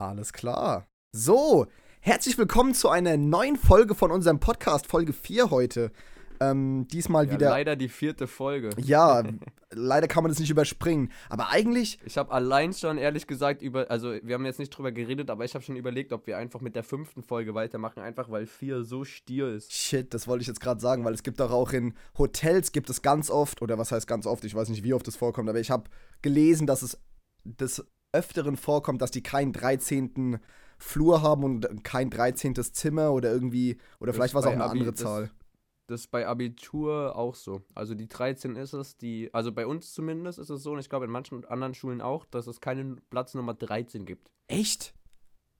Alles klar. So, herzlich willkommen zu einer neuen Folge von unserem Podcast, Folge 4 heute. Ähm, diesmal Ja, wieder. leider die vierte Folge. Ja, leider kann man das nicht überspringen. Aber eigentlich, Ich habe allein schon ehrlich gesagt über, also wir haben jetzt nicht drüber geredet, aber ich habe schon überlegt, ob wir einfach mit der fünften Folge weitermachen, einfach weil vier so stier ist. shit, das wollte ich jetzt gerade sagen, weil es gibt doch auch in Hotels, gibt es ganz oft, oder was heißt ganz oft, ich weiß nicht, wie oft das vorkommt, aber ich habe gelesen, dass es des Öfteren vorkommt, dass die keinen 13. Flur haben und kein 13. Zimmer oder irgendwie, oder Das vielleicht war es auch eine Abi- andere das- Zahl. Das ist bei Abitur auch so. Also die 13 ist es, die, also bei uns zumindest ist es so, und ich glaube in manchen anderen Schulen auch, dass es keinen Platz Nummer 13 gibt. Echt?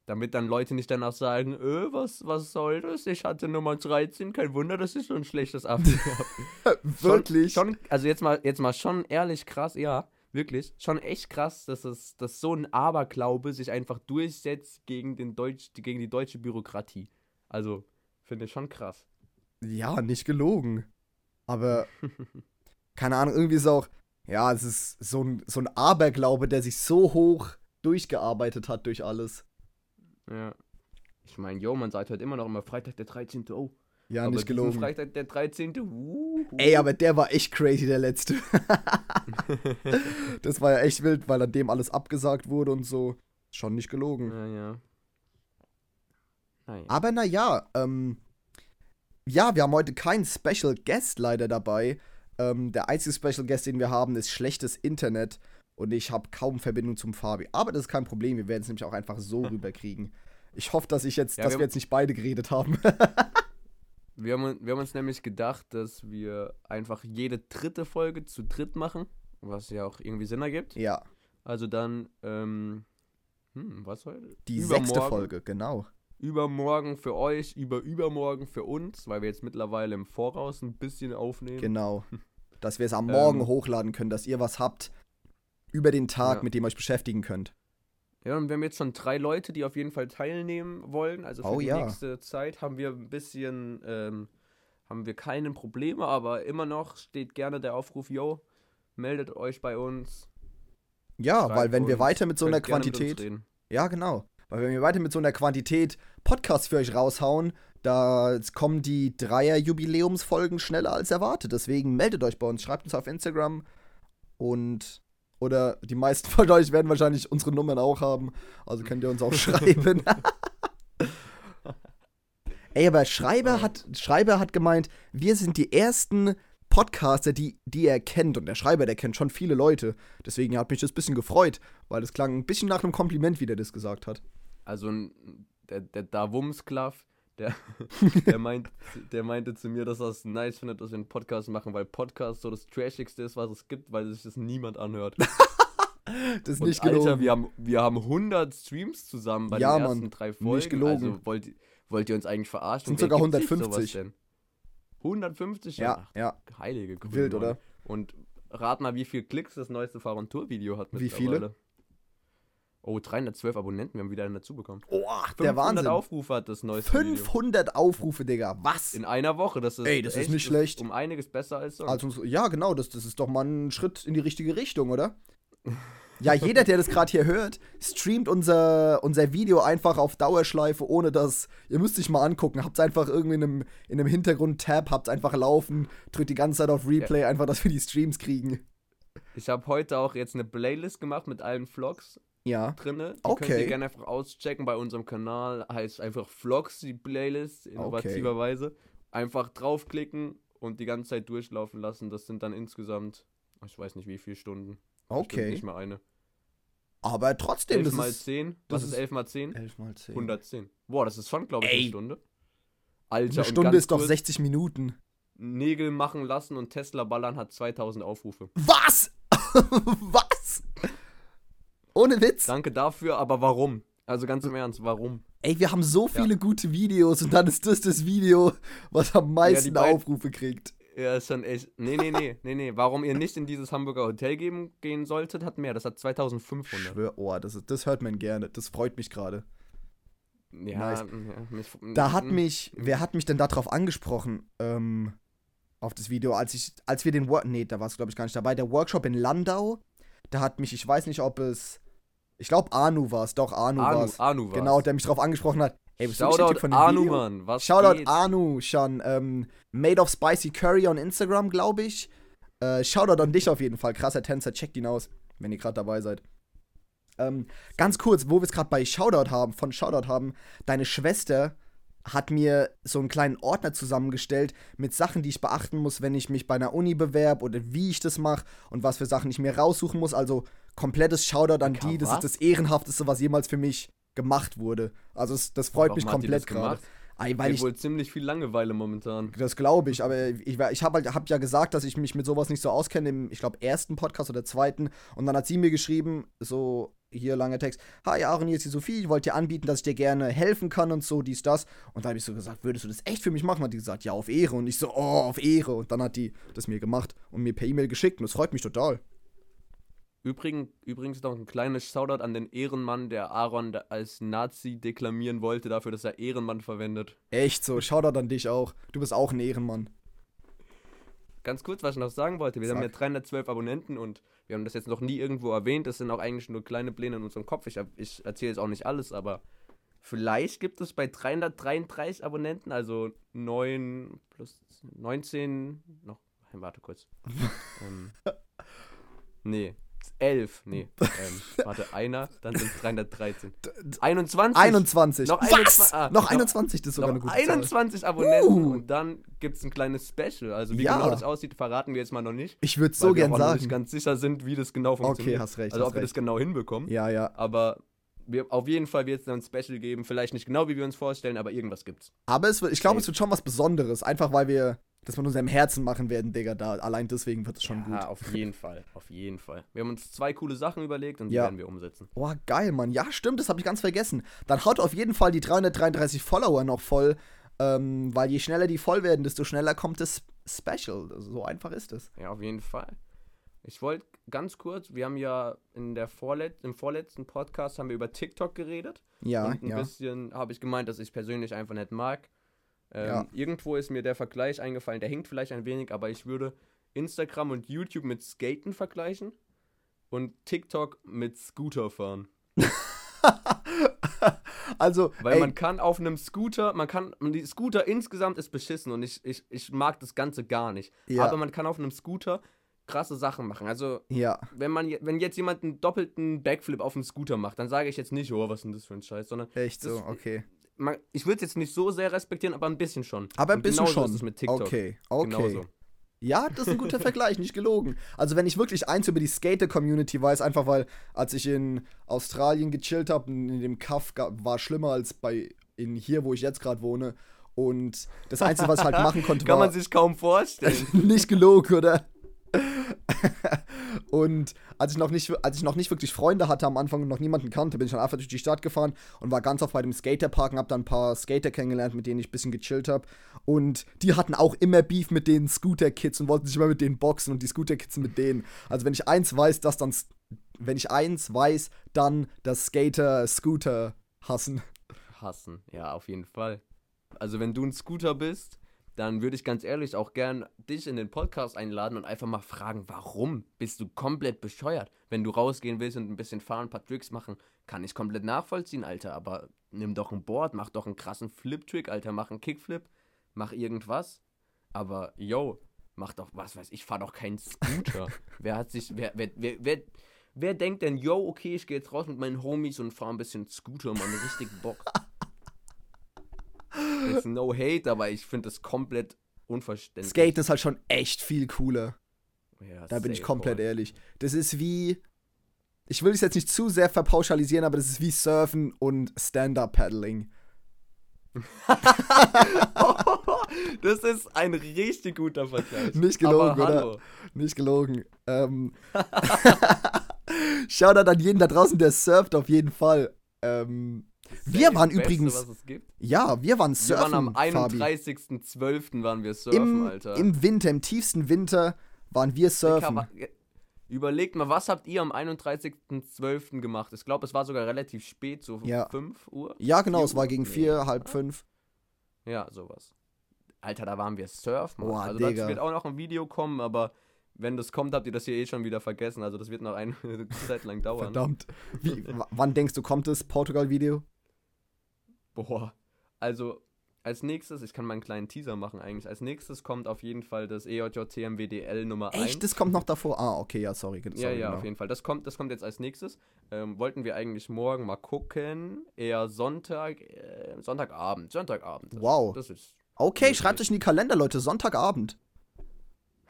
Damit dann Leute nicht danach sagen, äh, was, was soll das? Ich hatte Nummer 13, kein Wunder, dass ich so ein schlechtes Abi habe. Wirklich? Schon, also jetzt mal, jetzt mal schon ehrlich krass, ja, wirklich, schon echt krass, dass es, dass so ein Aberglaube sich einfach durchsetzt gegen den Deutsch, gegen die deutsche Bürokratie. Also, finde ich schon krass. Ja, nicht gelogen. Aber, keine Ahnung, irgendwie ist auch, ja, es ist so ein, so ein Aberglaube, der sich so hoch durchgearbeitet hat durch alles. Ja. Ich meine, yo, man sagt halt immer noch immer Freitag der 13. Oh. Ja, aber nicht gelogen. Freitag der 13. Uh, Ey, aber der war echt crazy, der letzte. das war ja echt wild, weil an dem alles abgesagt wurde und so. Schon nicht gelogen. Ja, ja. Naja. Aber naja, ähm, ja, wir haben heute keinen Special Guest leider dabei. Ähm, der einzige Special Guest, den wir haben, ist schlechtes Internet und ich habe kaum Verbindung zum Fabi. Aber das ist kein Problem, wir werden es nämlich auch einfach so rüberkriegen. Ich hoffe, dass ich jetzt, Ja, dass wir wir jetzt nicht beide geredet haben. Wir haben, wir haben uns nämlich gedacht, dass wir einfach jede dritte Folge zu dritt machen, was ja auch irgendwie Sinn ergibt. ja, Also dann, ähm, hm, was heute? die sechste. Folge, genau. Übermorgen für euch, über übermorgen für uns, weil wir jetzt mittlerweile im Voraus ein bisschen aufnehmen. Genau. Dass wir es am Morgen Ähm. hochladen können, dass ihr was habt über den Tag, Ja. mit dem ihr euch beschäftigen könnt. Ja, und wir haben jetzt schon drei Leute, die auf jeden Fall teilnehmen wollen. Also für Oh die ja. nächste Zeit haben wir ein bisschen, ähm, haben wir keine Probleme, aber immer noch steht gerne der Aufruf, yo, meldet euch bei uns. Ja, Schreibt weil wenn wir uns, weiter mit so einer Quantität, ja genau, weil wenn wir weiter mit so einer Quantität Podcasts für euch raushauen, da kommen die Dreier-Jubiläumsfolgen schneller als erwartet. Deswegen meldet euch bei uns, schreibt uns auf Instagram und oder die meisten von euch werden wahrscheinlich unsere Nummern auch haben, also könnt ihr uns auch schreiben. Ey, aber Schreiber hat, Schreiber hat gemeint, wir sind die ersten Podcaster, die, die er kennt. Und der Schreiber, der kennt schon viele Leute. Deswegen hat mich das ein bisschen gefreut, weil es klang ein bisschen nach einem Kompliment, wie der das gesagt hat. Also der, der Davumsklav, der, der, meint, der meinte zu mir, dass er es nice findet, dass wir einen Podcast machen, weil Podcast so das Trashigste ist, was es gibt, weil sich das niemand anhört. Das ist Und nicht gelogen. Alter, wir haben, wir haben 100 Streams zusammen bei Ja, den Mann, ersten drei nicht Folgen. gelogen. Also wollt, wollt ihr uns eigentlich verarschen? Sind sogar gibt sich 150. sowas denn? 150? ja, ja. Heilige Grüne. Wild, Mann. oder? Und rat mal, wie viele Klicks das neueste Fahr- und Tour-Video hat Wie viele? Oh, 312 Abonnenten, wir haben wieder einen dazu bekommen. Oh, der 500 Wahnsinn. Aufrufe hat das neueste Video. 500 Aufrufe, Digga. Was? In einer Woche, das ist Ey, das ist echt, nicht schlecht. um einiges besser als sonst. Also, ja, genau, das, das ist doch mal ein Schritt in die richtige Richtung, oder? Ja, jeder, der das gerade hier hört, streamt unser, unser Video einfach auf Dauerschleife, ohne dass. Ihr müsst sich mal angucken. Habt's einfach irgendwie in einem, in einem Hintergrund-Tab, habt's einfach laufen, drückt die ganze Zeit auf Replay, einfach, dass wir die Streams kriegen. ich habe heute auch jetzt eine Playlist gemacht mit allen Vlogs Ja. drinne. Die Okay. könnt ihr gerne einfach auschecken bei unserem Kanal. Heißt einfach Vlogs, die Playlist, innovativerweise. Einfach draufklicken und die ganze Zeit durchlaufen lassen. Das sind dann insgesamt, ich weiß nicht wie viele Stunden. Bestimmt Okay. Nicht mal eine. Aber trotzdem, 11 das mal ist. 10. das Was ist ist- 11 mal 10? 11 mal 10. 110. Boah, das ist schon, glaube ich, Ey. eine Stunde. Alter, Eine und Stunde ist doch kurz, 60 Minuten. Nägel machen lassen und Tesla ballern hat 2000 Aufrufe. Was? Was? Ohne Witz. Danke dafür, aber warum? Also ganz im Ernst, warum? Ey, wir haben so viele gute Videos und dann ist das das Video, was am meisten beiden- Aufrufe kriegt. Ja, ist schon echt. Nee, nee, nee, nee, nee. Warum ihr nicht in dieses Hamburger Hotel geben, gehen solltet, hat mehr. Das hat 2500. Schwör, oh, das, das hört man gerne. Das freut mich gerade. Ja, Nice. ja mich, Da hat mich, wer hat mich denn darauf angesprochen? Ähm, auf das Video, als ich, als wir den Work, nee, da war es glaube ich gar nicht dabei, der Workshop in Landau, da hat mich, ich weiß nicht, ob es Ich glaube, Anu war es, doch, Anu, Anu war es. Anu war's. Genau, der mich darauf angesprochen hat. Ey, bist Shoutout du von Anu, Video? Mann. Was Shoutout geht? Anu schon. Ähm, Made of Spicy Curry on Instagram, glaube ich. Äh, Shoutout an dich auf jeden Fall. Krasser Tänzer, checkt ihn aus, wenn ihr gerade dabei seid. Ähm, ganz kurz, wo wir es gerade bei Shoutout haben, von Shoutout haben, deine Schwester hat mir so einen kleinen Ordner zusammengestellt mit Sachen, die ich beachten muss, wenn ich mich bei einer Uni bewerbe oder wie ich das mache und was für Sachen ich mir raussuchen muss. Also komplettes Shoutout an die. Das ist das Ehrenhafteste, was jemals für mich gemacht wurde. Also das, das freut mich komplett gerade. Weil ich wohl ziemlich viel Langeweile momentan. Das glaube ich, aber ich, ich habe halt, hab ja gesagt, dass ich mich mit sowas nicht so auskenne im, ich glaube, ersten Podcast oder zweiten. Und dann hat sie mir geschrieben, so, hier langer Text, hi Aaron, hier ist die Sophie, ich wollte dir anbieten, dass ich dir gerne helfen kann und so, dies, das. Und da habe ich so gesagt, würdest du das echt für mich machen? Hat die gesagt, ja, auf Ehre. Und ich so, oh, auf Ehre. Und dann hat die das mir gemacht und mir per E-Mail geschickt und das freut mich total. Übrigens, übrigens noch ein kleines Shoutout an den Ehrenmann, der Aaron als Nazi deklamieren wollte, dafür, dass er Ehrenmann verwendet. Echt so, Shoutout an dich auch. Du bist auch ein Ehrenmann. Ganz kurz, was ich noch sagen wollte. Wir Sag. haben ja 312 Abonnenten und wir haben das jetzt noch nie irgendwo erwähnt. Das sind auch eigentlich nur kleine Pläne in unserem Kopf. Ich, ich erzähle jetzt auch nicht alles, aber vielleicht gibt es bei 333 Abonnenten, also 9 plus 19, noch, warte kurz. ähm, nee, 11, nee, ähm, warte, einer, dann sind es 313. 21. 21. Noch, 21, ah, noch 21, das ist sogar eine gute 21 Zahl. Abonnenten uh. und dann gibt es ein kleines Special. Also wie ja. genau das aussieht, verraten wir jetzt mal noch nicht. Ich würde so gern sagen. Weil wir nicht ganz sicher sind, wie das genau funktioniert. Okay, hast recht. Also hast ob wir recht. das genau hinbekommen. Ja, ja. Aber wir, auf jeden Fall wird es dann ein Special geben. Vielleicht nicht genau, wie wir uns vorstellen, aber irgendwas gibt's. Aber es wird, ich glaube, es wird schon was Besonderes. Einfach weil wir das mit unserem Herzen machen werden, Digga. Da, allein deswegen wird es schon ja, gut. Ja, auf jeden Fall. Auf jeden Fall. Wir haben uns zwei coole Sachen überlegt und die ja. werden wir umsetzen. Boah, geil, Mann. Ja, stimmt, das habe ich ganz vergessen. Dann haut auf jeden Fall die 333 Follower noch voll, ähm, weil je schneller die voll werden, desto schneller kommt das Special. So einfach ist es. Ja, auf jeden Fall. Ich wollte ganz kurz, wir haben ja in der Vorlet im vorletzten Podcast haben wir über TikTok geredet. Ja, und ein ja. bisschen habe ich gemeint, dass ich persönlich einfach nicht mag. Ähm, ja. Irgendwo ist mir der Vergleich eingefallen, der hinkt vielleicht ein wenig, aber ich würde Instagram und YouTube mit Skaten vergleichen und TikTok mit Scooter fahren. also, weil ey. man kann auf einem Scooter, man kann, die Scooter insgesamt ist beschissen und ich, ich, ich mag das Ganze gar nicht. Ja. Aber man kann auf einem Scooter krasse Sachen machen. Also, ja. wenn man wenn jetzt jemand einen doppelten Backflip auf dem Scooter macht, dann sage ich jetzt nicht, oh, was ist denn das für ein Scheiß, sondern echt so, okay man, ich würde es jetzt nicht so sehr respektieren, aber ein bisschen schon. Aber ein bisschen schon. Ist mit TikTok. Okay, okay. Genauso. Ja, das ist ein guter Vergleich, nicht gelogen. Also, wenn ich wirklich eins über die Skater-Community weiß, einfach weil, als ich in Australien gechillt habe, in dem Kaff war schlimmer als bei in hier, wo ich jetzt gerade wohne. Und das Einzige, was ich halt machen konnte, war. Kann man sich kaum vorstellen. nicht gelogen, oder? und als ich, noch nicht, als ich noch nicht wirklich Freunde hatte am Anfang und noch niemanden kannte, bin ich dann einfach durch die Stadt gefahren und war ganz oft bei dem Skaterpark und hab dann ein paar Skater kennengelernt, mit denen ich ein bisschen gechillt habe. Und die hatten auch immer Beef mit den Scooter-Kids und wollten sich immer mit denen boxen und die Scooter-Kids mit denen. Also wenn ich eins weiß, dass dann, wenn ich eins weiß, dann dass Skater Scooter hassen. Hassen, ja, auf jeden Fall. Also wenn du ein Scooter bist dann würde ich ganz ehrlich auch gern dich in den Podcast einladen und einfach mal fragen, warum bist du komplett bescheuert? Wenn du rausgehen willst und ein bisschen fahren, ein paar Tricks machen, kann ich komplett nachvollziehen, Alter, aber nimm doch ein Board, mach doch einen krassen Flip-Trick, Alter, mach einen Kickflip, mach irgendwas. Aber, yo, mach doch, was weiß ich, fahr doch keinen Scooter. wer hat sich, wer, wer, wer, wer, wer denkt denn, yo, okay, ich gehe jetzt raus mit meinen Homies und fahr ein bisschen Scooter, man, richtig Bock. Jetzt no hate, aber ich finde das komplett unverständlich. Skate ist halt schon echt viel cooler. Ja, da bin ich komplett voll. ehrlich. Das ist wie. Ich will es jetzt nicht zu sehr verpauschalisieren, aber das ist wie Surfen und Stand-Up-Paddling. das ist ein richtig guter Vergleich. Nicht gelogen, oder? Nicht gelogen. Ähm. Shoutout an jeden da draußen, der surft auf jeden Fall. Ähm, wir waren Beste, übrigens. Ja, wir waren surfen. Wir waren am 31.12. waren wir surfen, Im, Alter. Im Winter, im tiefsten Winter waren wir surfen. Überlegt mal, was habt ihr am 31.12. gemacht? Ich glaube, es war sogar relativ spät, so ja. 5 Uhr. Ja, genau, es war gegen 4, halb 5. Ja, sowas. Alter, da waren wir surfen. Boah, also dazu wird auch noch ein Video kommen, aber wenn das kommt, habt ihr das hier eh schon wieder vergessen. Also das wird noch eine Zeit lang dauern. Verdammt. Wie, wann denkst du, kommt das Portugal-Video? Boah. Also als nächstes, ich kann mal einen kleinen Teaser machen eigentlich. Als nächstes kommt auf jeden Fall das EJJTMWDL Nummer Echt? 1. Echt? Das kommt noch davor? Ah, okay, ja, sorry. sorry ja, ja, genau. auf jeden Fall. Das kommt, das kommt jetzt als nächstes. Ähm, wollten wir eigentlich morgen mal gucken. Eher Sonntag, äh, Sonntagabend. Sonntagabend. Das, wow. Das ist. Okay, schreibt euch in die Kalender, Leute. Sonntagabend.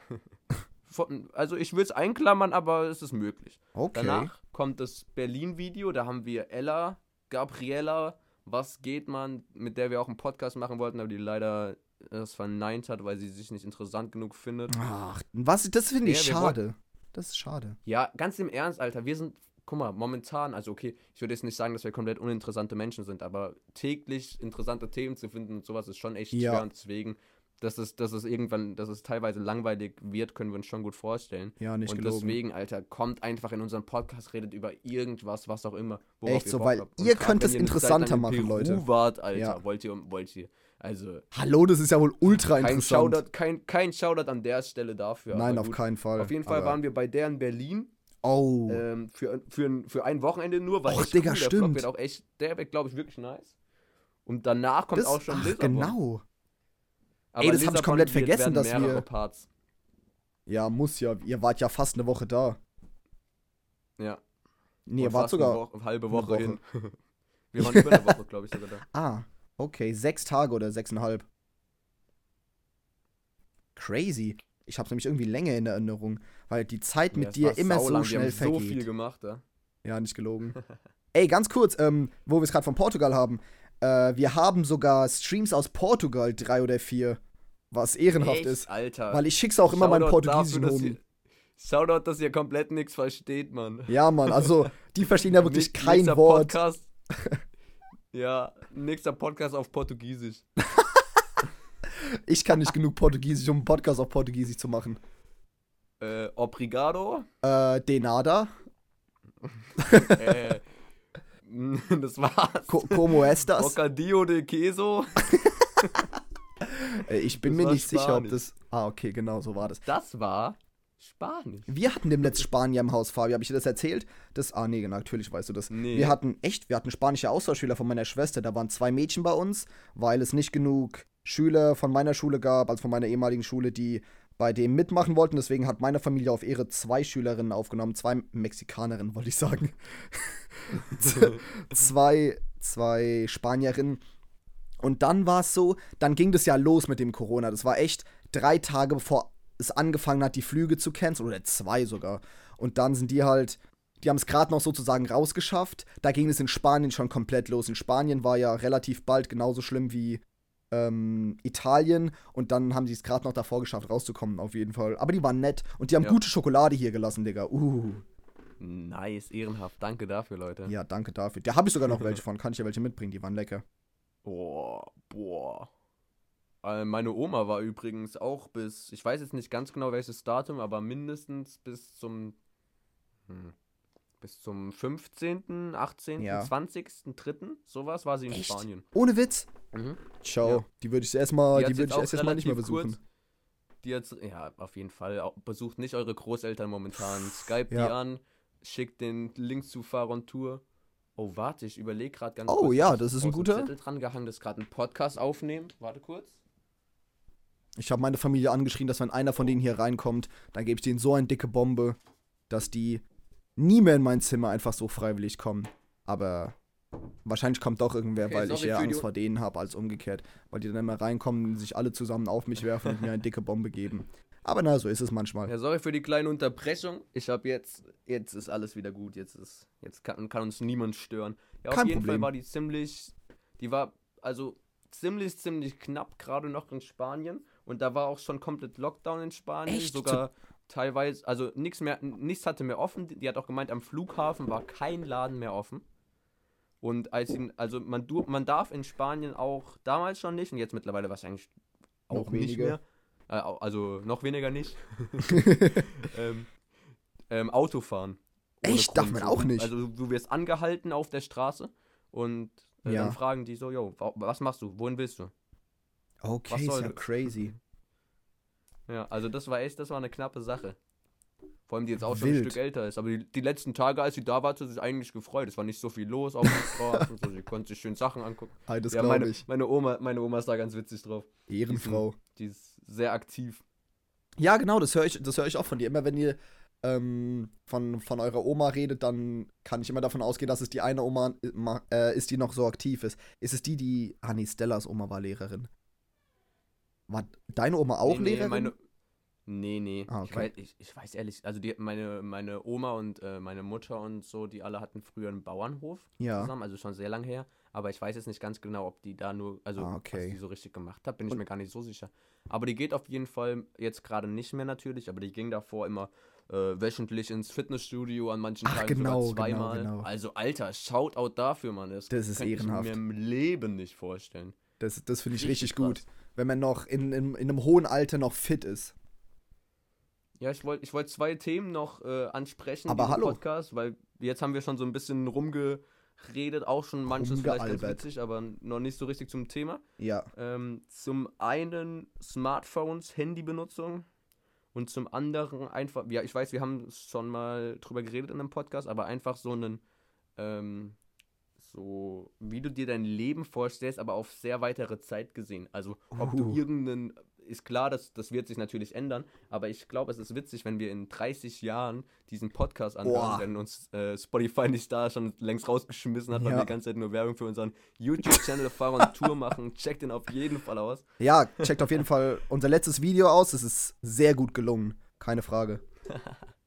also ich will es einklammern, aber es ist möglich. Okay. Danach kommt das Berlin-Video. Da haben wir Ella, Gabriela was geht man, mit der wir auch einen Podcast machen wollten, aber die leider das verneint hat, weil sie sich nicht interessant genug findet. Ach, was, das finde ich ja, schade. Das ist schade. Ja, ganz im Ernst, Alter, wir sind, guck mal, momentan, also okay, ich würde jetzt nicht sagen, dass wir komplett uninteressante Menschen sind, aber täglich interessante Themen zu finden und sowas ist schon echt ja. schwer und deswegen dass es, dass es irgendwann, dass es teilweise langweilig wird, können wir uns schon gut vorstellen. Ja, nicht Und gelogen. deswegen, Alter, kommt einfach in unseren Podcast, redet über irgendwas, was auch immer. Echt so, weil ihr könnt es interessanter machen, Leute. Wart, Alter, ja. wollt ihr, wollt ihr. Also. Hallo, das ist ja wohl ultra kein interessant. Shoutout, kein, kein Shoutout an der Stelle dafür. Nein, auf keinen Fall. Auf jeden Fall waren wir bei der in Berlin. Oh. Ähm, für, für, für ein Wochenende nur, weil Och, Digga, cool. der stimmt. wird auch echt, der wird, glaube ich, wirklich nice. Und danach kommt das, auch schon ach, Lissabon. Genau. Aber Ey, das habe ich komplett vergessen, dass wir. Parts. Ja, muss ja. Ihr wart ja fast eine Woche da. Ja. Nee, ihr wart sogar. Eine, Woche, halbe Woche, Woche. hin. wir waren über eine Woche, glaube ich, sogar da. Ah, okay. Sechs Tage oder sechseinhalb. Crazy. Ich habe nämlich irgendwie länger in Erinnerung, weil die Zeit mit ja, dir immer so schnell wir vergeht. so viel gemacht, ja. Ja, nicht gelogen. Ey, ganz kurz, ähm, wo wir es gerade von Portugal haben. Äh, wir haben sogar Streams aus Portugal, drei oder vier. Was ehrenhaft Echt, ist. Alter. Weil ich schick's auch immer meinem portugiesischen Homie. Shoutout, dass ihr komplett nichts versteht, Mann. Ja, Mann, also die verstehen ja wirklich kein Wort. Podcast. ja, nächster Podcast auf Portugiesisch. ich kann nicht genug Portugiesisch, um einen Podcast auf Portugiesisch zu machen. Äh, obrigado. Äh, de nada. äh, das war's. Co como estas? Bocadillo de queso. ich bin das mir nicht Spanisch. sicher, ob das. Ah, okay, genau, so war das. Das war Spanisch. Wir hatten dem letzten Spanier im Haus, Fabi. Habe ich dir das erzählt? Das, ah, nee, genau, natürlich weißt du das. Nee. Wir hatten echt, wir hatten spanische Austauschschüler von meiner Schwester. Da waren zwei Mädchen bei uns, weil es nicht genug Schüler von meiner Schule gab, also von meiner ehemaligen Schule, die bei dem mitmachen wollten. Deswegen hat meine Familie auf Ehre zwei Schülerinnen aufgenommen, zwei Mexikanerinnen, wollte ich sagen. zwei, zwei Spanierinnen. Und dann war es so, dann ging das ja los mit dem Corona. Das war echt drei Tage bevor es angefangen hat, die Flüge zu canceln, oder zwei sogar. Und dann sind die halt, die haben es gerade noch sozusagen rausgeschafft. Da ging es in Spanien schon komplett los. In Spanien war ja relativ bald genauso schlimm wie ähm, Italien und dann haben sie es gerade noch davor geschafft, rauszukommen, auf jeden Fall. Aber die waren nett und die haben ja. gute Schokolade hier gelassen, Digga. Uh. Nice, ehrenhaft. Danke dafür, Leute. Ja, danke dafür. Da habe ich sogar noch welche von. Kann ich ja welche mitbringen, die waren lecker. Boah, boah. Äh, meine Oma war übrigens auch bis, ich weiß jetzt nicht ganz genau welches Datum, aber mindestens bis zum hm, bis zum 15., 18., ja. 20., 3., sowas war sie in Echt? Spanien. Ohne Witz? Mhm. Ciao. Ja. Die würde ich erstmal, die, die würde ich erst nicht mehr besuchen. Kurz, die hat, ja, auf jeden Fall. Besucht nicht eure Großeltern momentan. Skype ja. die an, schickt den Link zu Faron Tour. Oh, warte, ich überlege gerade ganz oh, kurz. Oh ja, das ist ein guter. Zettel dran gehangen, das gerade einen Podcast aufnehmen. Warte kurz. Ich habe meine Familie angeschrien, dass wenn einer von denen hier reinkommt, dann gebe ich denen so eine dicke Bombe, dass die nie mehr in mein Zimmer einfach so freiwillig kommen. Aber wahrscheinlich kommt doch irgendwer, okay, weil ich eher Angst vor denen habe als umgekehrt. Weil die dann immer reinkommen, sich alle zusammen auf mich werfen und mir eine dicke Bombe geben. Aber na, so ist es manchmal. Ja, sorry für die kleine Unterbrechung. Ich habe jetzt, jetzt ist alles wieder gut. Jetzt ist, jetzt kann, kann uns niemand stören. Ja, Kein auf jeden Problem. Fall war die ziemlich, die war also ziemlich, ziemlich knapp gerade noch in Spanien. Und da war auch schon komplett Lockdown in Spanien. Echt? Sogar teilweise, also nichts mehr, nichts hatte mehr offen. Die hat auch gemeint, am Flughafen war kein Laden mehr offen. Und als ihn, also man, man darf in Spanien auch damals schon nicht und jetzt mittlerweile wahrscheinlich auch noch nicht weniger. mehr. Äh, also noch weniger nicht. ähm, ähm, Auto fahren. Echt? Darf man auch nicht? Also du wirst angehalten auf der Straße und äh, ja. dann fragen die so, yo, was machst du? Wohin willst du? Okay, ist ja crazy. Ja, also das war echt, das war eine knappe Sache. Vor allem, die jetzt auch schon Wild. ein Stück älter ist. Aber die, die, letzten Tage, als sie da war, hat sie sich eigentlich gefreut. Es war nicht so viel los auf der Straße. so. Sie konnte sich schön Sachen angucken. Hey, das ja, meine, ich. Meine Oma, meine Oma ist da ganz witzig drauf. Ehrenfrau. Die ist, die ist sehr aktiv. Ja, genau, das höre ich, hör ich auch von dir. Immer wenn ihr ähm, von, von eurer Oma redet, dann kann ich immer davon ausgehen, dass es die eine Oma äh, ist, die noch so aktiv ist. Ist es die, die. Ah, nee, Stellas Oma war Lehrerin. War deine Oma auch nee, Lehrerin? meine, Nee, nee. Ah, okay. ich, weiß, ich, ich, weiß ehrlich, also die, meine, meine Oma und äh, meine Mutter und so, die alle hatten früher einen Bauernhof ja. zusammen, also schon sehr lang her. Aber ich weiß jetzt nicht ganz genau, ob die da nur, also ah, okay. was die so richtig gemacht hat, bin ich und mir gar nicht so sicher. Aber die geht auf jeden Fall jetzt gerade nicht mehr natürlich, aber die ging davor immer äh, wöchentlich ins Fitnessstudio, an manchen Ach, Tagen genau, sogar genau, zweimal. Genau, genau. Also Alter, Shoutout dafür, Mann. Das, das ist ehrenhaft. ich mir im Leben nicht vorstellen. Das, das finde ich richtig, richtig gut, wenn man noch in, in, in einem hohen Alter noch fit ist. Ja, ich wollte ich wollt zwei Themen noch äh, ansprechen Aber hallo. Podcast, weil jetzt haben wir schon so ein bisschen rumgeredet, auch schon manches vielleicht ganz witzig, aber noch nicht so richtig zum Thema. Ja. Ähm, zum einen Smartphones, Handybenutzung und zum anderen einfach, ja, ich weiß, wir haben schon mal drüber geredet in einem Podcast, aber einfach so einen, ähm, so, wie du dir dein Leben vorstellst, aber auf sehr weitere Zeit gesehen. Also, ob uh. du irgendeinen ist klar, dass das wird sich natürlich ändern, aber ich glaube, es ist witzig, wenn wir in 30 Jahren diesen Podcast anhören, wenn uns äh, Spotify nicht da schon längst rausgeschmissen hat, weil wir die ganze Zeit nur Werbung für unseren YouTube-Channel fahren und Tour machen. Checkt den auf jeden Fall aus. Ja, checkt auf jeden Fall unser letztes Video aus. Es ist sehr gut gelungen, keine Frage.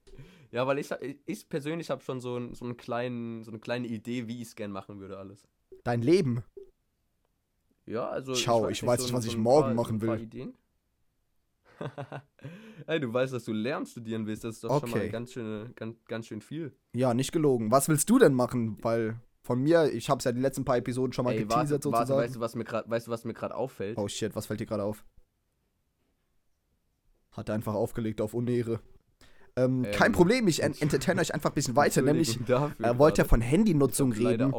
ja, weil ich, ich persönlich habe schon so, ein, so, einen kleinen, so eine kleine Idee, wie ich es gern machen würde, alles. Dein Leben? Ja, also. Ciao, ich weiß, nicht, so was ich morgen paar, machen will. Ideen. Ey, du weißt, dass du Lärm studieren willst. Das ist doch okay. schon mal ganz schön, ganz, ganz schön viel. Ja, nicht gelogen. Was willst du denn machen? Weil von mir, ich habe es ja die letzten paar Episoden schon mal Ey, geteasert warte, sozusagen. weißt du, was mir grad, weißt du, was mir gerade auffällt? Oh shit, was fällt dir gerade auf? Hat er einfach aufgelegt auf Unehre. Ähm, ähm, kein Problem, ich en entertain euch einfach ein bisschen weiter. Nämlich, er wollte ja von Handynutzung reden.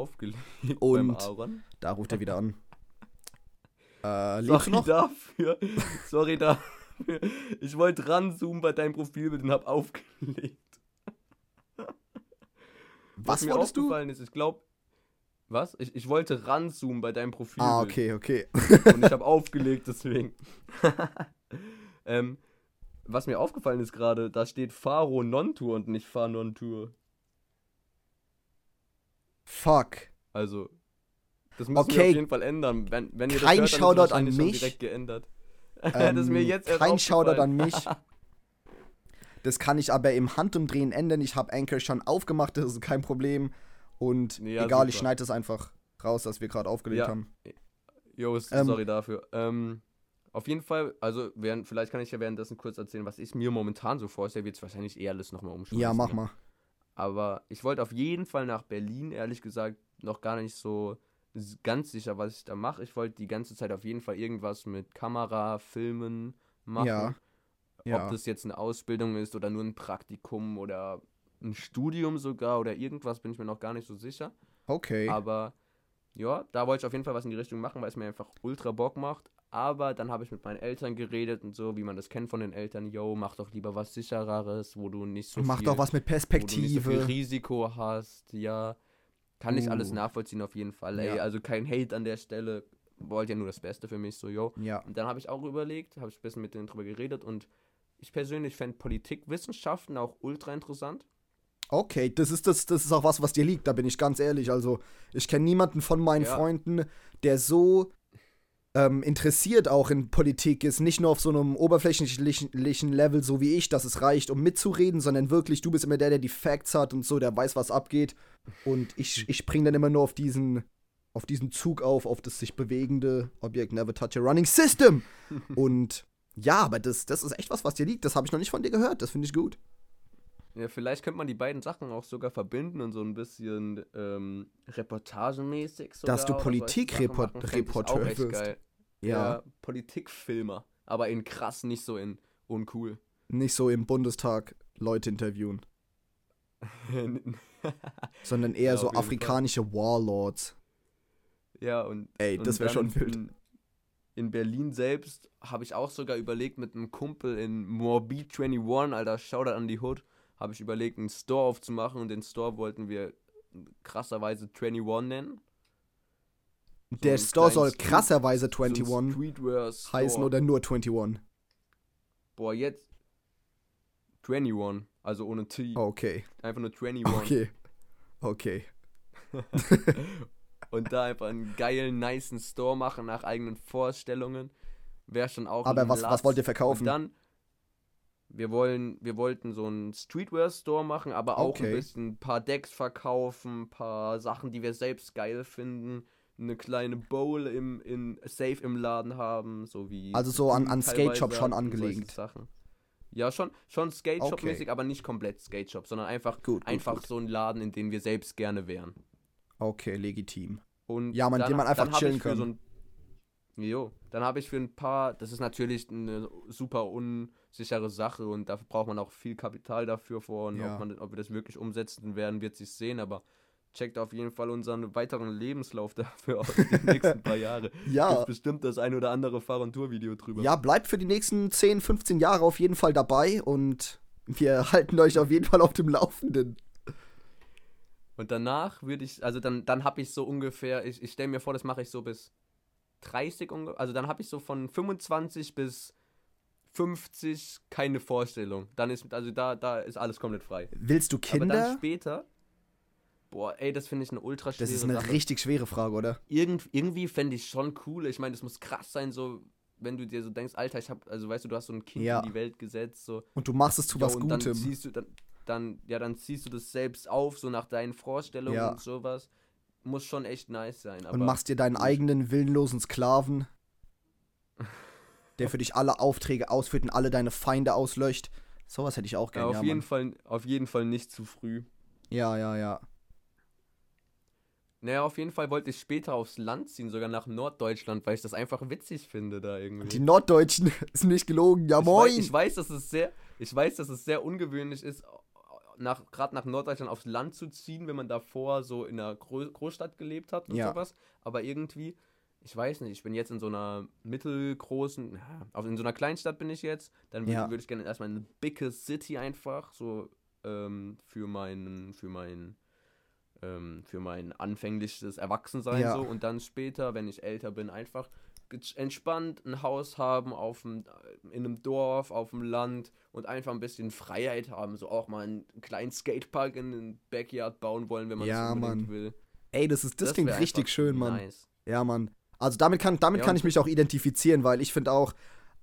und da ruft er wieder an. Äh, Sorry noch? dafür. Sorry dafür. Ich wollte ranzoomen bei deinem Profilbild und hab aufgelegt. Was, Was mir aufgefallen du? ist, ich glaube, was? Ich, ich wollte ranzoomen bei deinem Profilbild. Ah, okay, okay. und ich habe aufgelegt, deswegen. ähm, was mir aufgefallen ist gerade, da steht Faro Non-Tour und nicht Far Non-Tour. Fuck. Also, das müssen okay. wir auf jeden Fall ändern. Wenn, wenn ihr Kein das hört, Shoutout an mich. direkt geändert. Ähm, das mir jetzt erst kein Shoutout an mich. Das kann ich aber im Handumdrehen ändern. Ich habe Anchor schon aufgemacht, das ist kein Problem. Und ja, egal, super. ich schneide es einfach raus, dass wir gerade aufgelegt ja. haben. Jo, ähm, sorry dafür. Ähm, auf jeden Fall, also während, vielleicht kann ich ja währenddessen kurz erzählen, was ich mir momentan so vorstelle. Wird es wahrscheinlich eher alles nochmal umschreiben. Ja, mach mal. Aber ich wollte auf jeden Fall nach Berlin, ehrlich gesagt, noch gar nicht so ganz sicher, was ich da mache. Ich wollte die ganze Zeit auf jeden Fall irgendwas mit Kamera, Filmen machen. Ja. ja. Ob das jetzt eine Ausbildung ist oder nur ein Praktikum oder ein Studium sogar oder irgendwas, bin ich mir noch gar nicht so sicher. Okay. Aber ja, da wollte ich auf jeden Fall was in die Richtung machen, weil es mir einfach ultra Bock macht. Aber dann habe ich mit meinen Eltern geredet und so, wie man das kennt von den Eltern. Yo, mach doch lieber was sichereres, wo du nicht so mach viel, doch was mit Perspektive. Wo du nicht so viel Risiko hast, ja. Kann ich alles uh. nachvollziehen auf jeden Fall. Ey, ja. also kein Hate an der Stelle. Wollt ja nur das Beste für mich, so, yo. Ja. Und dann habe ich auch überlegt, habe ich ein bisschen mit denen drüber geredet und ich persönlich fände Politikwissenschaften auch ultra interessant. Okay, das ist, das, das ist auch was, was dir liegt, da bin ich ganz ehrlich. Also, ich kenne niemanden von meinen ja. Freunden, der so ähm, interessiert auch in Politik ist, nicht nur auf so einem oberflächlichen Level, so wie ich, dass es reicht, um mitzureden, sondern wirklich, du bist immer der, der die Facts hat und so, der weiß, was abgeht. Und ich, ich spring dann immer nur auf diesen, auf diesen Zug auf, auf das sich bewegende Objekt Never Touch a Running System. und ja, aber das, das ist echt was, was dir liegt. Das habe ich noch nicht von dir gehört. Das finde ich gut. Ja, vielleicht könnte man die beiden Sachen auch sogar verbinden und so ein bisschen ähm, reportagemäßig sogar. Dass du Politikreporteur wirst. Geil. Ja. Politikfilmer, aber in krass, nicht so in uncool. Nicht so im Bundestag Leute interviewen. sondern eher ja, so afrikanische Fall. Warlords. Ja, und. Ey, das wäre schon wild. In, in Berlin selbst habe ich auch sogar überlegt, mit einem Kumpel in Morbid 21, Alter, Shoutout an die Hood, habe ich überlegt, einen Store aufzumachen und den Store wollten wir krasserweise 21 nennen. So der Store soll krasserweise 21 so heißen oder nur 21? Boah, jetzt 21, also ohne T. Okay. Einfach nur 21. Okay. Okay. und da einfach einen geilen, niceen Store machen nach eigenen Vorstellungen. Wäre schon auch. Aber was, was wollt ihr verkaufen? Und dann, wir wollen, wir wollten so einen Streetwear-Store machen, aber auch okay. ein bisschen ein paar Decks verkaufen, ein paar Sachen, die wir selbst geil finden. Eine kleine Bowl im, in Safe im Laden haben, so wie. Also so an, an Skate Shop schon angelegt. Sachen. Ja, schon, schon Skate Shop-mäßig, okay. aber nicht komplett Skate Shop, sondern einfach, gut, gut, einfach gut. so ein Laden, in dem wir selbst gerne wären. Okay, legitim. Und ja, man, dann, den man einfach chillen kann. So jo, dann habe ich für ein paar, das ist natürlich eine super unsichere Sache und dafür braucht man auch viel Kapital dafür vor und ja. ob, man, ob wir das wirklich umsetzen werden, wird sich sehen, aber checkt auf jeden Fall unseren weiteren Lebenslauf dafür aus, die nächsten paar Jahre. ja. Gibt bestimmt das ein oder andere Fahr- und Tour-Video drüber. Ja, bleibt für die nächsten 10, 15 Jahre auf jeden Fall dabei und wir halten euch auf jeden Fall auf dem Laufenden. Und danach würde ich, also dann, dann habe ich so ungefähr, ich, ich stelle mir vor, das mache ich so bis 30 ungefähr, also dann habe ich so von 25 bis 50 keine Vorstellung. Dann ist, also da, da ist alles komplett frei. Willst du Kinder? Aber dann später, boah, ey, das finde ich eine ultra schwere Das ist eine Sache. richtig schwere Frage, oder? Irgend, irgendwie fände ich schon cool. Ich meine, das muss krass sein, so, wenn du dir so denkst, Alter, ich habe, also weißt du, du hast so ein Kind ja. in die Welt gesetzt, so. Und du machst es zu was Gutem. Dann siehst du, dann, dann, ja, dann ziehst du das selbst auf, so nach deinen Vorstellungen ja. und sowas. Muss schon echt nice sein. und machst dir deinen eigenen willenlosen Sklaven, der für dich alle Aufträge ausführt und alle deine Feinde auslöscht. Sowas hätte ich auch gerne. Ja, auf, ja, jeden Fall, auf jeden Fall nicht zu früh. Ja, ja, ja. Naja, auf jeden Fall wollte ich später aufs Land ziehen, sogar nach Norddeutschland, weil ich das einfach witzig finde da irgendwie. Die Norddeutschen ist nicht gelogen, ja ich moin. Weiß, ich weiß, dass es sehr, ich weiß, dass es sehr ungewöhnlich ist, nach, gerade nach Norddeutschland aufs Land zu ziehen, wenn man davor so in einer Gro Großstadt gelebt hat und ja. sowas. Aber irgendwie, ich weiß nicht, ich bin jetzt in so einer mittelgroßen, also in so einer Kleinstadt bin ich jetzt, dann würde ja. würd ich gerne erstmal in eine bigge City einfach, so ähm, für meinen, für meinen, ähm, für mein anfängliches Erwachsensein ja. so und dann später, wenn ich älter bin, einfach entspannt ein Haus haben auf dem, in einem Dorf, auf dem Land und einfach ein bisschen Freiheit haben. So auch mal einen kleinen Skatepark in den Backyard bauen wollen, wenn man ja, das unbedingt Mann. will. Ey, das ist das, das klingt richtig schön, Mann. Nice. Ja, Mann. Also damit kann, damit ja, kann ich mich auch identifizieren, weil ich finde auch,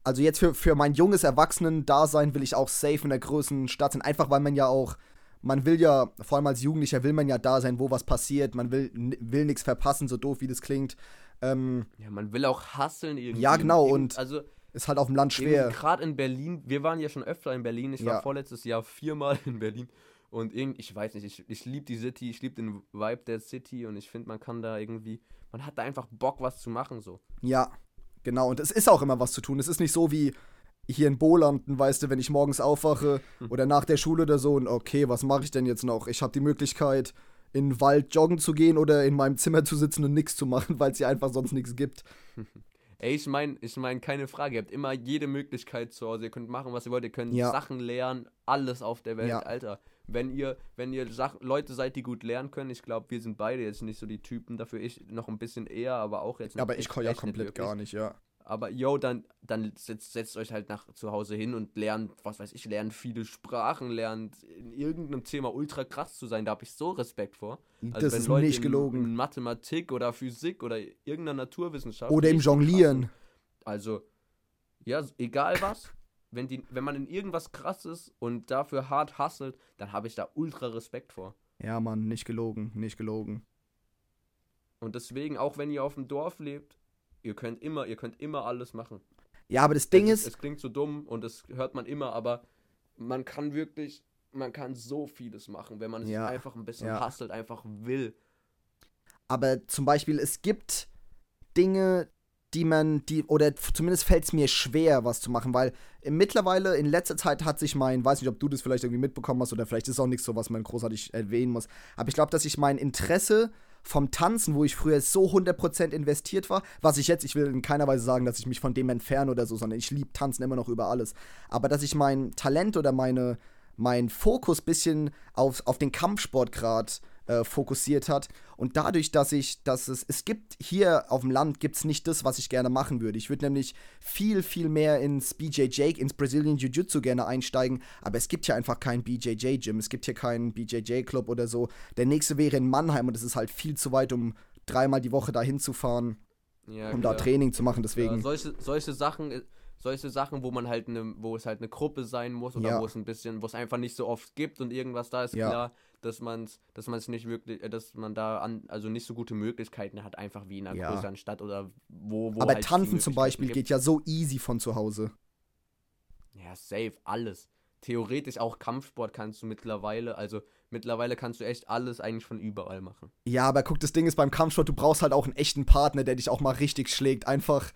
also jetzt für, für mein junges Erwachsenen-Dasein will ich auch safe in der größeren Stadt sein. Einfach weil man ja auch, man will ja, vor allem als Jugendlicher will man ja da sein, wo was passiert. Man will, will nichts verpassen, so doof wie das klingt. Ähm, ja, man will auch hasseln irgendwie. Ja, genau, und also, ist halt auf dem Land schwer. Gerade in Berlin, wir waren ja schon öfter in Berlin. Ich ja. war vorletztes Jahr viermal in Berlin. Und irgendwie, ich weiß nicht, ich, ich liebe die City, ich liebe den Vibe der City und ich finde, man kann da irgendwie, man hat da einfach Bock, was zu machen, so. Ja, genau. Und es ist auch immer was zu tun. Es ist nicht so wie hier in Bolanden, weißt du, wenn ich morgens aufwache hm. oder nach der Schule oder so und okay, was mache ich denn jetzt noch? Ich habe die Möglichkeit, in den Wald joggen zu gehen oder in meinem Zimmer zu sitzen und nichts zu machen, weil es hier einfach sonst nichts gibt. Ey, ich meine, ich meine, keine Frage. Ihr habt immer jede Möglichkeit zu Hause. Ihr könnt machen, was ihr wollt. Ihr könnt ja. Sachen lernen, alles auf der Welt, ja. Alter. Wenn ihr, wenn ihr Sach Leute seid, die gut lernen können, ich glaube, wir sind beide jetzt nicht so die Typen dafür. Ich noch ein bisschen eher, aber auch jetzt. Aber ich kann ja komplett gar nicht, ja. Aber yo, dann, dann setzt, setzt euch halt nach zu Hause hin und lernt, was weiß ich, lernt viele Sprachen, lernt in irgendeinem Thema ultra krass zu sein. Da habe ich so Respekt vor. Also das ist Leute nicht gelogen. In, Mathematik oder Physik oder irgendeiner Naturwissenschaft. Oder im Jonglieren. Also, ja, egal was. wenn, die, wenn man in irgendwas krasses und dafür hart hustelt, dann habe ich da ultra Respekt vor. Ja, Mann, nicht gelogen, nicht gelogen. Und deswegen, auch wenn ihr auf dem Dorf lebt, ihr könnt immer, ihr könnt immer alles machen. Ja, aber das Ding es, ist. Es klingt so dumm und das hört man immer, aber man kann wirklich, man kann so vieles machen, wenn man ja, es einfach ein bisschen ja. hustelt, einfach will. Aber zum Beispiel, es gibt Dinge, die man, die, oder zumindest fällt es mir schwer, was zu machen, weil mittlerweile in letzter Zeit hat sich mein, weiß nicht, ob du das vielleicht irgendwie mitbekommen hast oder vielleicht ist auch nichts so, was man großartig erwähnen muss, aber ich glaube, dass ich mein Interesse vom Tanzen, wo ich früher so 100% investiert war, was ich jetzt, ich will in keiner Weise sagen, dass ich mich von dem entferne oder so, sondern ich liebe Tanzen immer noch über alles, aber dass ich mein Talent oder meine, mein Fokus bisschen auf, auf den Kampfsport gerade äh, fokussiert hat. Und dadurch, dass ich, dass es, es gibt hier auf dem Land gibt es nicht das, was ich gerne machen würde. Ich würde nämlich viel, viel mehr ins BJJ, ins Brazilian Jiu-Jitsu gerne einsteigen, aber es gibt hier einfach keinen BJJ-Gym, es gibt hier keinen BJJ-Club oder so. Der nächste wäre in Mannheim und es ist halt viel zu weit, um dreimal die Woche dahin zu fahren, ja, um klar. da Training zu machen. Deswegen. Ja, solche, solche Sachen äh, solche Sachen, wo man halt eine, wo es halt eine Gruppe sein muss oder ja. wo es ein bisschen, wo es einfach nicht so oft gibt und irgendwas da ist ja. klar, dass man es, dass man es nicht wirklich, äh, dass man da an, also nicht so gute Möglichkeiten hat, einfach wie in einer ja. größeren Stadt oder wo, wo Aber halt Tanzen zum Beispiel gibt. geht ja so easy von zu Hause. Ja, safe, alles. Theoretisch auch Kampfsport kannst du mittlerweile, also mittlerweile kannst du echt alles eigentlich von überall machen. Ja, aber guck, das Ding ist beim Kampfsport, du brauchst halt auch einen echten Partner, der dich auch mal richtig schlägt. Einfach,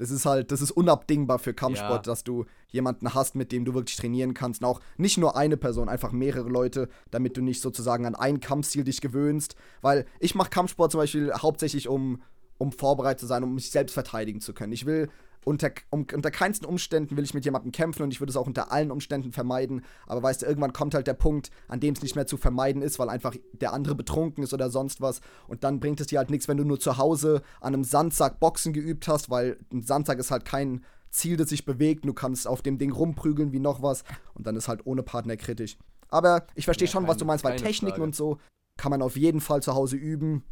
das ist halt, das ist unabdingbar für Kampfsport, ja. dass du jemanden hast, mit dem du wirklich trainieren kannst. Und auch nicht nur eine Person, einfach mehrere Leute, damit du nicht sozusagen an ein Kampfstil dich gewöhnst. Weil ich mache Kampfsport zum Beispiel hauptsächlich, um, um vorbereitet zu sein, um mich selbst verteidigen zu können. Ich will unter, um, unter keinsten Umständen will ich mit jemandem kämpfen und ich würde es auch unter allen Umständen vermeiden. Aber weißt du, irgendwann kommt halt der Punkt, an dem es nicht mehr zu vermeiden ist, weil einfach der andere betrunken ist oder sonst was. Und dann bringt es dir halt nichts, wenn du nur zu Hause an einem Sandsack Boxen geübt hast, weil ein Sandsack ist halt kein Ziel, das sich bewegt. Du kannst auf dem Ding rumprügeln wie noch was. Und dann ist halt ohne Partner kritisch. Aber ich verstehe ja, schon, keine, was du meinst, weil Techniken Frage. und so kann man auf jeden Fall zu Hause üben.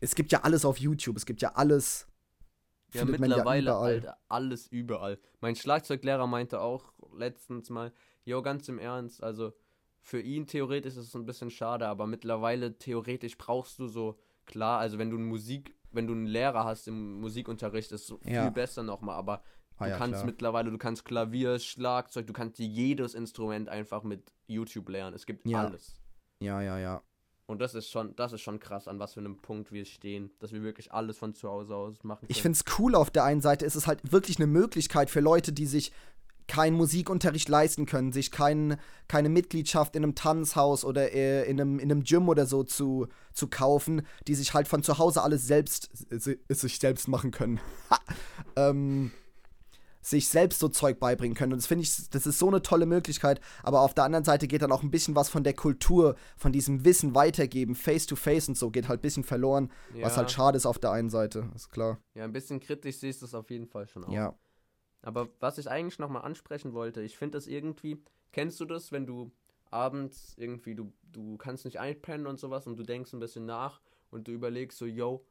Es gibt ja alles auf YouTube, es gibt ja alles ja, mittlerweile, ja Alter, alles überall. Mein Schlagzeuglehrer meinte auch letztens mal, jo, ganz im Ernst, also für ihn theoretisch ist es ein bisschen schade, aber mittlerweile theoretisch brauchst du so, klar, also wenn du Musik, wenn du einen Lehrer hast im Musikunterricht, ist es ja. viel besser nochmal, aber ah, du ja, kannst klar. mittlerweile, du kannst Klavier, Schlagzeug, du kannst jedes Instrument einfach mit YouTube lernen. Es gibt alles. Ja, ja, ja. Und das ist schon, das ist schon krass, an was für einem Punkt wir stehen, dass wir wirklich alles von zu Hause aus machen können. Ich finde es cool auf der einen Seite, ist es halt wirklich eine Möglichkeit für Leute, die sich keinen Musikunterricht leisten können, sich kein, keine Mitgliedschaft in einem Tanzhaus oder äh, in, einem, in einem Gym oder so zu, zu kaufen, die sich halt von zu Hause alles selbst äh, sich selbst machen können. ähm, sich selbst so Zeug beibringen können. Und das finde ich, das ist so eine tolle Möglichkeit. Aber auf der anderen Seite geht dann auch ein bisschen was von der Kultur, von diesem Wissen weitergeben, face to face und so, geht halt ein bisschen verloren, ja. was halt schade ist auf der einen Seite, ist klar. Ja, ein bisschen kritisch siehst du es auf jeden Fall schon auch. Ja. Aber was ich eigentlich nochmal ansprechen wollte, ich finde das irgendwie, kennst du das, wenn du abends irgendwie, du, du kannst nicht einpennen und sowas und du denkst ein bisschen nach und du überlegst so, yo,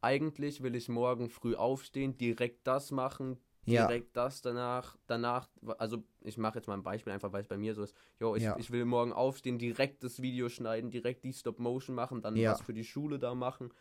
eigentlich will ich morgen früh aufstehen, direkt das machen, direkt ja. das danach, danach, also ich mache jetzt mal ein Beispiel einfach, weil es bei mir so ist, jo, ich, ja. ich will morgen aufstehen, direkt das Video schneiden, direkt die Stop-Motion machen, dann ja. was für die Schule da machen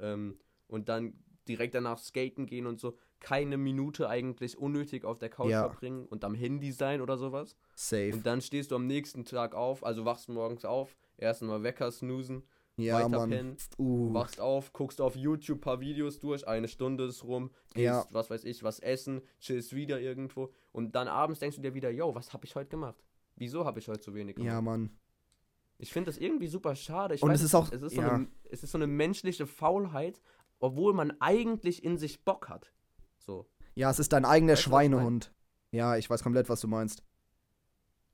ähm, und dann direkt danach skaten gehen und so, keine Minute eigentlich unnötig auf der Couch verbringen und am Handy sein oder sowas. Safe. Und dann stehst du am nächsten Tag auf, also wachst morgens auf, erstmal Wecker snoosen, ja, weiter Mann. pennen, uh. wachst auf, guckst auf YouTube ein paar Videos durch, eine Stunde ist rum, gehst, ja. was weiß ich, was essen, chillst wieder irgendwo und dann abends denkst du dir wieder, yo, was habe ich heute gemacht? Wieso habe ich heute so wenig gemacht? Ja, Mann. Ich finde das irgendwie super schade. Ich und weiß, es ist auch, es ist, so ja. eine, es ist so eine menschliche Faulheit, obwohl man eigentlich in sich Bock hat. So. Ja, es ist dein eigener weißt Schweinehund. Ja, ich weiß komplett, was du meinst.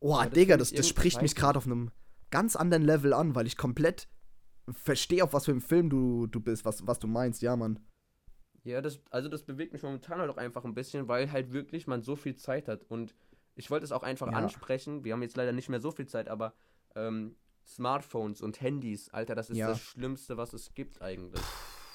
Oh, ja, Digga, das, das spricht mich gerade auf einem ganz anderen Level an, weil ich komplett verstehe, auf was für ein Film du, du bist, was, was du meinst, ja, Mann. Ja, das, also das bewegt mich momentan halt auch einfach ein bisschen, weil halt wirklich man so viel Zeit hat. Und ich wollte es auch einfach ja. ansprechen. Wir haben jetzt leider nicht mehr so viel Zeit, aber ähm, Smartphones und Handys, Alter, das ist ja. das Schlimmste, was es gibt eigentlich.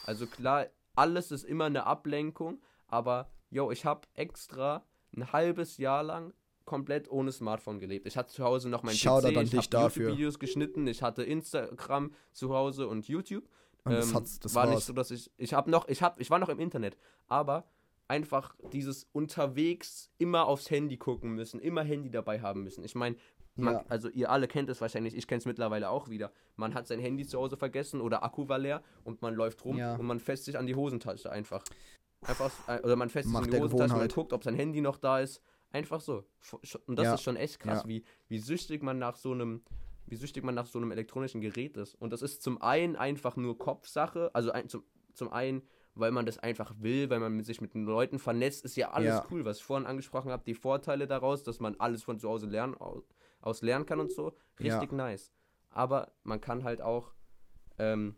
Also klar, alles ist immer eine Ablenkung, aber yo, ich habe extra ein halbes Jahr lang komplett ohne Smartphone gelebt. Ich hatte zu Hause noch mein Schau PC, ich habe Videos geschnitten, ich hatte Instagram zu Hause und YouTube. Und das, ähm, das war war's. nicht so, dass ich ich habe noch ich habe ich war noch im Internet, aber einfach dieses unterwegs immer aufs Handy gucken müssen, immer Handy dabei haben müssen. Ich meine, ja. also ihr alle kennt es wahrscheinlich, ich kenne es mittlerweile auch wieder. Man hat sein Handy zu Hause vergessen oder Akku war leer und man läuft rum ja. und man fässt sich an die Hosentasche einfach. Einfach äh, oder man fässt sich an die Hosentasche und guckt, ob sein Handy noch da ist Einfach so. Und das ja. ist schon echt krass, ja. wie, wie süchtig man nach so einem, wie süchtig man nach so einem elektronischen Gerät ist. Und das ist zum einen einfach nur Kopfsache, also ein, zum, zum einen weil man das einfach will, weil man sich mit den Leuten vernetzt, ist ja alles ja. cool, was ich vorhin angesprochen habe, die Vorteile daraus, dass man alles von zu Hause lernen, aus lernen kann und so, richtig ja. nice. Aber man kann halt auch, ähm,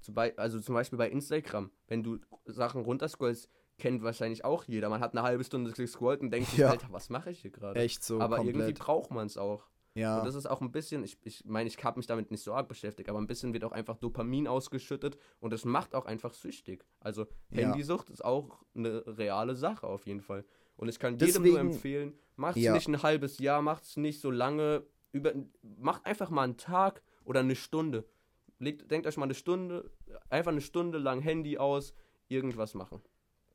zum also zum Beispiel bei Instagram, wenn du Sachen runterscrollst, kennt wahrscheinlich auch jeder. Man hat eine halbe Stunde gescrollt und denkt ja. sich, Alter, was mache ich hier gerade? Echt so. Aber komplett. irgendwie braucht man es auch. Ja. Und das ist auch ein bisschen, ich meine, ich, mein, ich habe mich damit nicht so arg beschäftigt, aber ein bisschen wird auch einfach Dopamin ausgeschüttet und das macht auch einfach süchtig. Also ja. Handysucht ist auch eine reale Sache auf jeden Fall. Und ich kann Deswegen, jedem nur empfehlen, macht es ja. nicht ein halbes Jahr, macht es nicht so lange, über, macht einfach mal einen Tag oder eine Stunde. Legt, denkt euch mal eine Stunde, einfach eine Stunde lang Handy aus, irgendwas machen.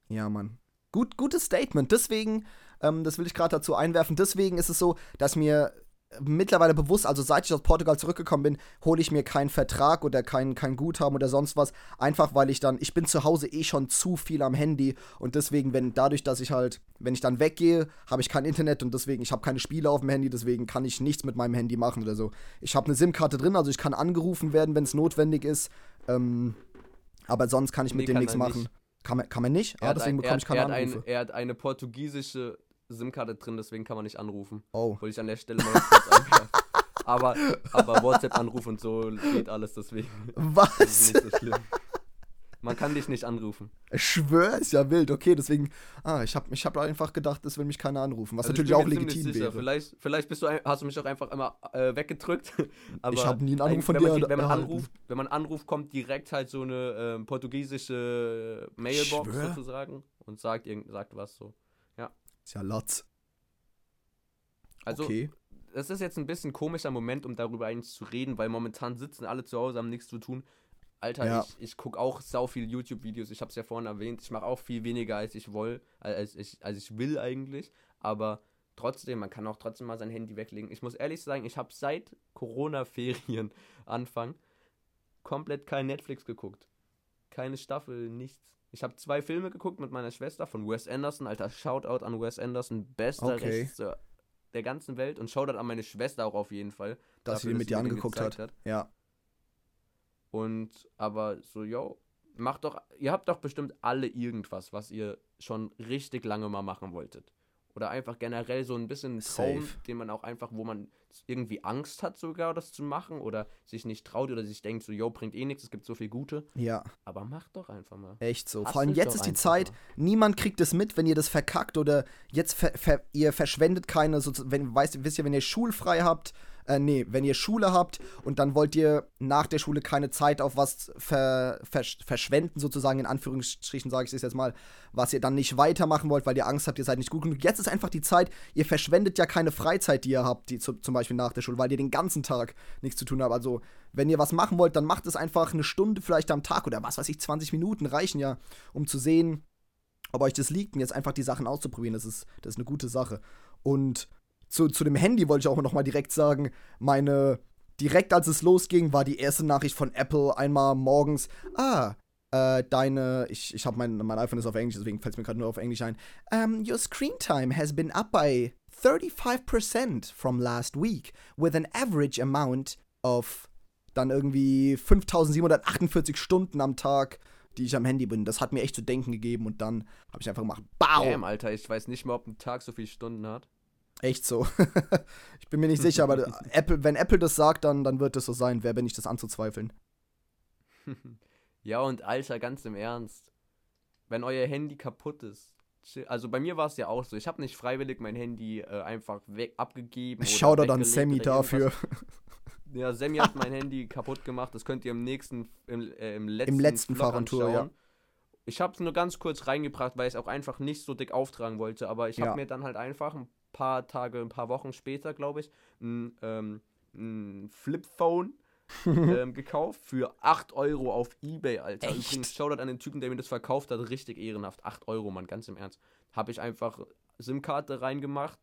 Ja, Mann. Gut, gutes Statement. Deswegen, ähm, das will ich gerade dazu einwerfen, deswegen ist es so, dass mir mittlerweile bewusst, also seit ich aus Portugal zurückgekommen bin, hole ich mir keinen Vertrag oder kein, kein Guthaben oder sonst was. Einfach weil ich dann, ich bin zu Hause eh schon zu viel am Handy und deswegen, wenn dadurch, dass ich halt, wenn ich dann weggehe, habe ich kein Internet und deswegen, ich habe keine Spiele auf dem Handy, deswegen kann ich nichts mit meinem Handy machen oder so. Ich habe eine SIM-Karte drin, also ich kann angerufen werden, wenn es notwendig ist. Ähm, aber sonst kann ich mit nee, dem nichts machen. Nicht. Kann man, kann man nicht? Er ah, deswegen bekomme ich keine er Anrufe. Ein, er hat eine portugiesische SIM-Karte drin, deswegen kann man nicht anrufen. Oh. Wollte ich an der Stelle mal kurz anmerken. aber, aber WhatsApp-Anruf und so geht alles, deswegen. Was? Das ist nicht so schlimm. Man kann dich nicht anrufen. Ich schwöre, ist ja wild. Okay, deswegen. Ah, ich habe ich hab einfach gedacht, es will mich keiner anrufen. Was also natürlich auch legitim wäre. Vielleicht, vielleicht bist du, hast du mich auch einfach immer äh, weggedrückt. ich habe nie einen Anruf von wenn dir. Man, wenn, man anruft, wenn man anruft, kommt direkt halt so eine äh, portugiesische Mailbox sozusagen und sagt, irgend, sagt was so. Ist ja Lotz. Also, okay. das ist jetzt ein bisschen komischer Moment, um darüber eigentlich zu reden, weil momentan sitzen alle zu Hause, haben nichts zu tun. Alter, ja. ich, ich gucke auch sau viel YouTube-Videos. Ich habe es ja vorhin erwähnt. Ich mache auch viel weniger, als ich will, als ich, als ich will eigentlich. Aber trotzdem, man kann auch trotzdem mal sein Handy weglegen. Ich muss ehrlich sagen, ich habe seit Corona-Ferien Anfang komplett kein Netflix geguckt. Keine Staffel, nichts. Ich habe zwei Filme geguckt mit meiner Schwester von Wes Anderson. Alter, Shoutout an Wes Anderson, bester okay. Regisseur der ganzen Welt. Und Shoutout an meine Schwester auch auf jeden Fall. Dass dafür, sie mit dir angeguckt hat. hat. Ja. Und, aber so, yo, macht doch, ihr habt doch bestimmt alle irgendwas, was ihr schon richtig lange mal machen wolltet. Oder einfach generell so ein bisschen Traum, Safe. den man auch einfach, wo man irgendwie Angst hat sogar, das zu machen oder sich nicht traut oder sich denkt so, yo, bringt eh nichts, es gibt so viel Gute. Ja. Aber macht doch einfach mal. Echt so. Hasselt Vor allem jetzt ist die Zeit, mal. niemand kriegt es mit, wenn ihr das verkackt oder jetzt ver ver ihr verschwendet keine, so, wenn, weißt, wisst ihr, wenn ihr schulfrei habt, äh, nee, wenn ihr Schule habt und dann wollt ihr nach der Schule keine Zeit auf was ver, ver, verschwenden, sozusagen, in Anführungsstrichen sage ich das jetzt mal, was ihr dann nicht weitermachen wollt, weil ihr Angst habt, ihr seid nicht gut genug. Jetzt ist einfach die Zeit, ihr verschwendet ja keine Freizeit, die ihr habt, die zu, zum Beispiel nach der Schule, weil ihr den ganzen Tag nichts zu tun habt. Also, wenn ihr was machen wollt, dann macht es einfach eine Stunde vielleicht am Tag oder was weiß ich, 20 Minuten reichen ja, um zu sehen, ob euch das liegt und jetzt einfach die Sachen auszuprobieren. Das ist, das ist eine gute Sache. Und zu, zu dem Handy wollte ich auch noch mal direkt sagen, meine, direkt als es losging, war die erste Nachricht von Apple einmal morgens, ah, äh, deine, ich, ich habe mein, mein iPhone ist auf Englisch, deswegen fällt es mir gerade nur auf Englisch ein. Um, your screen time has been up by 35% from last week, with an average amount of dann irgendwie 5748 Stunden am Tag, die ich am Handy bin. Das hat mir echt zu denken gegeben und dann habe ich einfach gemacht, BAU! Damn, Alter, ich weiß nicht mal, ob ein Tag so viele Stunden hat. Echt so. ich bin mir nicht sicher, aber Apple, wenn Apple das sagt, dann, dann wird es so sein. Wer bin ich, das anzuzweifeln? ja, und Alter, ganz im Ernst. Wenn euer Handy kaputt ist, also bei mir war es ja auch so. Ich habe nicht freiwillig mein Handy äh, einfach weg abgegeben. Schau da dann Sammy dafür. Ja, Sammy hat mein Handy kaputt gemacht. Das könnt ihr im nächsten, im, äh, im letzten, Im letzten Fahrentour, ja. Ich habe es nur ganz kurz reingebracht, weil ich es auch einfach nicht so dick auftragen wollte. Aber ich habe ja. mir dann halt einfach ein paar Tage, ein paar Wochen später, glaube ich, ein, ähm, ein Flipphone ähm, gekauft für 8 Euro auf Ebay, Alter. Echt? Übrigens, Shoutout an den Typen, der mir das verkauft hat, richtig ehrenhaft. 8 Euro, Mann, ganz im Ernst. Habe ich einfach SIM-Karte reingemacht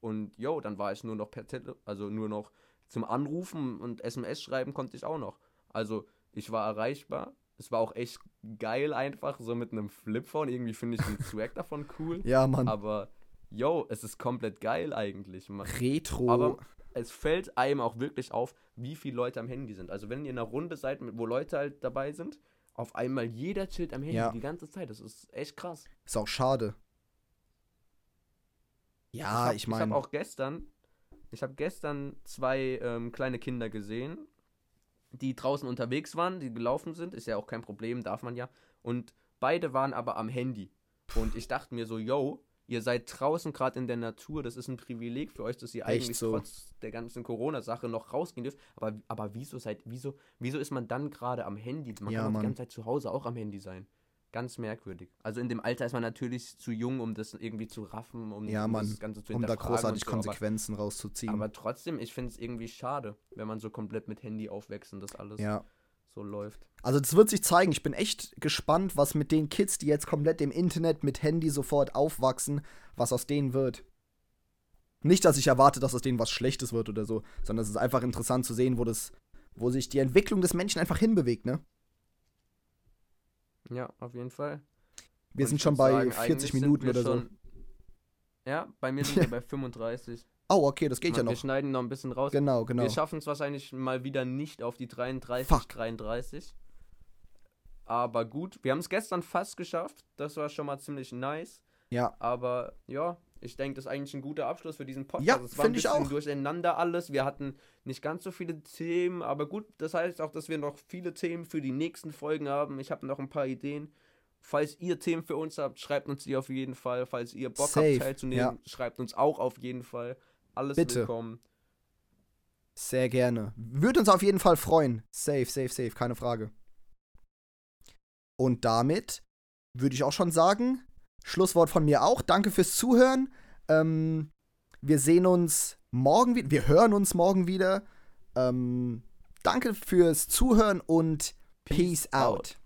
und yo, dann war ich nur noch per Tele also nur noch zum Anrufen und SMS schreiben konnte ich auch noch. Also ich war erreichbar. Es war auch echt geil einfach, so mit einem Flipphone. Irgendwie finde ich den Swag davon cool. Ja, Mann. Aber yo, es ist komplett geil eigentlich. Retro. Aber es fällt einem auch wirklich auf, wie viele Leute am Handy sind. Also wenn ihr in einer Runde seid, wo Leute halt dabei sind auf einmal jeder chillt am Handy ja. die ganze Zeit. Das ist echt krass. Ist auch schade. Ja, ich meine. Ich habe auch gestern, ich habe gestern zwei ähm, kleine Kinder gesehen, die draußen unterwegs waren, die gelaufen sind. Ist ja auch kein Problem, darf man ja. Und beide waren aber am Handy. Und ich dachte mir so, yo, ihr seid draußen gerade in der Natur, das ist ein Privileg für euch, dass ihr Echt eigentlich so? trotz der ganzen Corona-Sache noch rausgehen dürft. Aber, aber wieso seid, wieso, wieso ist man dann gerade am Handy? Man ja, kann doch die ganze Zeit zu Hause auch am Handy sein. Ganz merkwürdig. Also in dem Alter ist man natürlich zu jung, um das irgendwie zu raffen, um ja, Mann, das Ganze zu Um da großartig so, Konsequenzen aber, rauszuziehen. Aber trotzdem, ich finde es irgendwie schade, wenn man so komplett mit Handy aufwächst und das alles. Ja so läuft. Also das wird sich zeigen. Ich bin echt gespannt, was mit den Kids, die jetzt komplett im Internet mit Handy sofort aufwachsen, was aus denen wird. Nicht, dass ich erwarte, dass aus denen was Schlechtes wird oder so, sondern es ist einfach interessant zu sehen, wo das, wo sich die Entwicklung des Menschen einfach hinbewegt, ne? Ja, auf jeden Fall. Wir Und sind schon bei sagen, 40 Minuten oder so. Ja, bei mir sind wir bei 35. Oh, okay, das geht Man, ja noch. Wir schneiden noch ein bisschen raus. Genau, genau. Wir schaffen es wahrscheinlich mal wieder nicht auf die 33, Fuck. 33. Aber gut, wir haben es gestern fast geschafft. Das war schon mal ziemlich nice. Ja. Aber ja, ich denke, das ist eigentlich ein guter Abschluss für diesen Podcast. Ja, finde ich auch. durcheinander alles. Wir hatten nicht ganz so viele Themen, aber gut, das heißt auch, dass wir noch viele Themen für die nächsten Folgen haben. Ich habe noch ein paar Ideen. Falls ihr Themen für uns habt, schreibt uns die auf jeden Fall. Falls ihr Bock Safe. habt teilzunehmen, ja. schreibt uns auch auf jeden Fall. Alles Bitte. willkommen. Sehr gerne. Würde uns auf jeden Fall freuen. Safe, safe, safe, keine Frage. Und damit würde ich auch schon sagen, Schlusswort von mir auch. Danke fürs Zuhören. Ähm, wir sehen uns morgen wieder. Wir hören uns morgen wieder. Ähm, danke fürs Zuhören und Peace, out. out.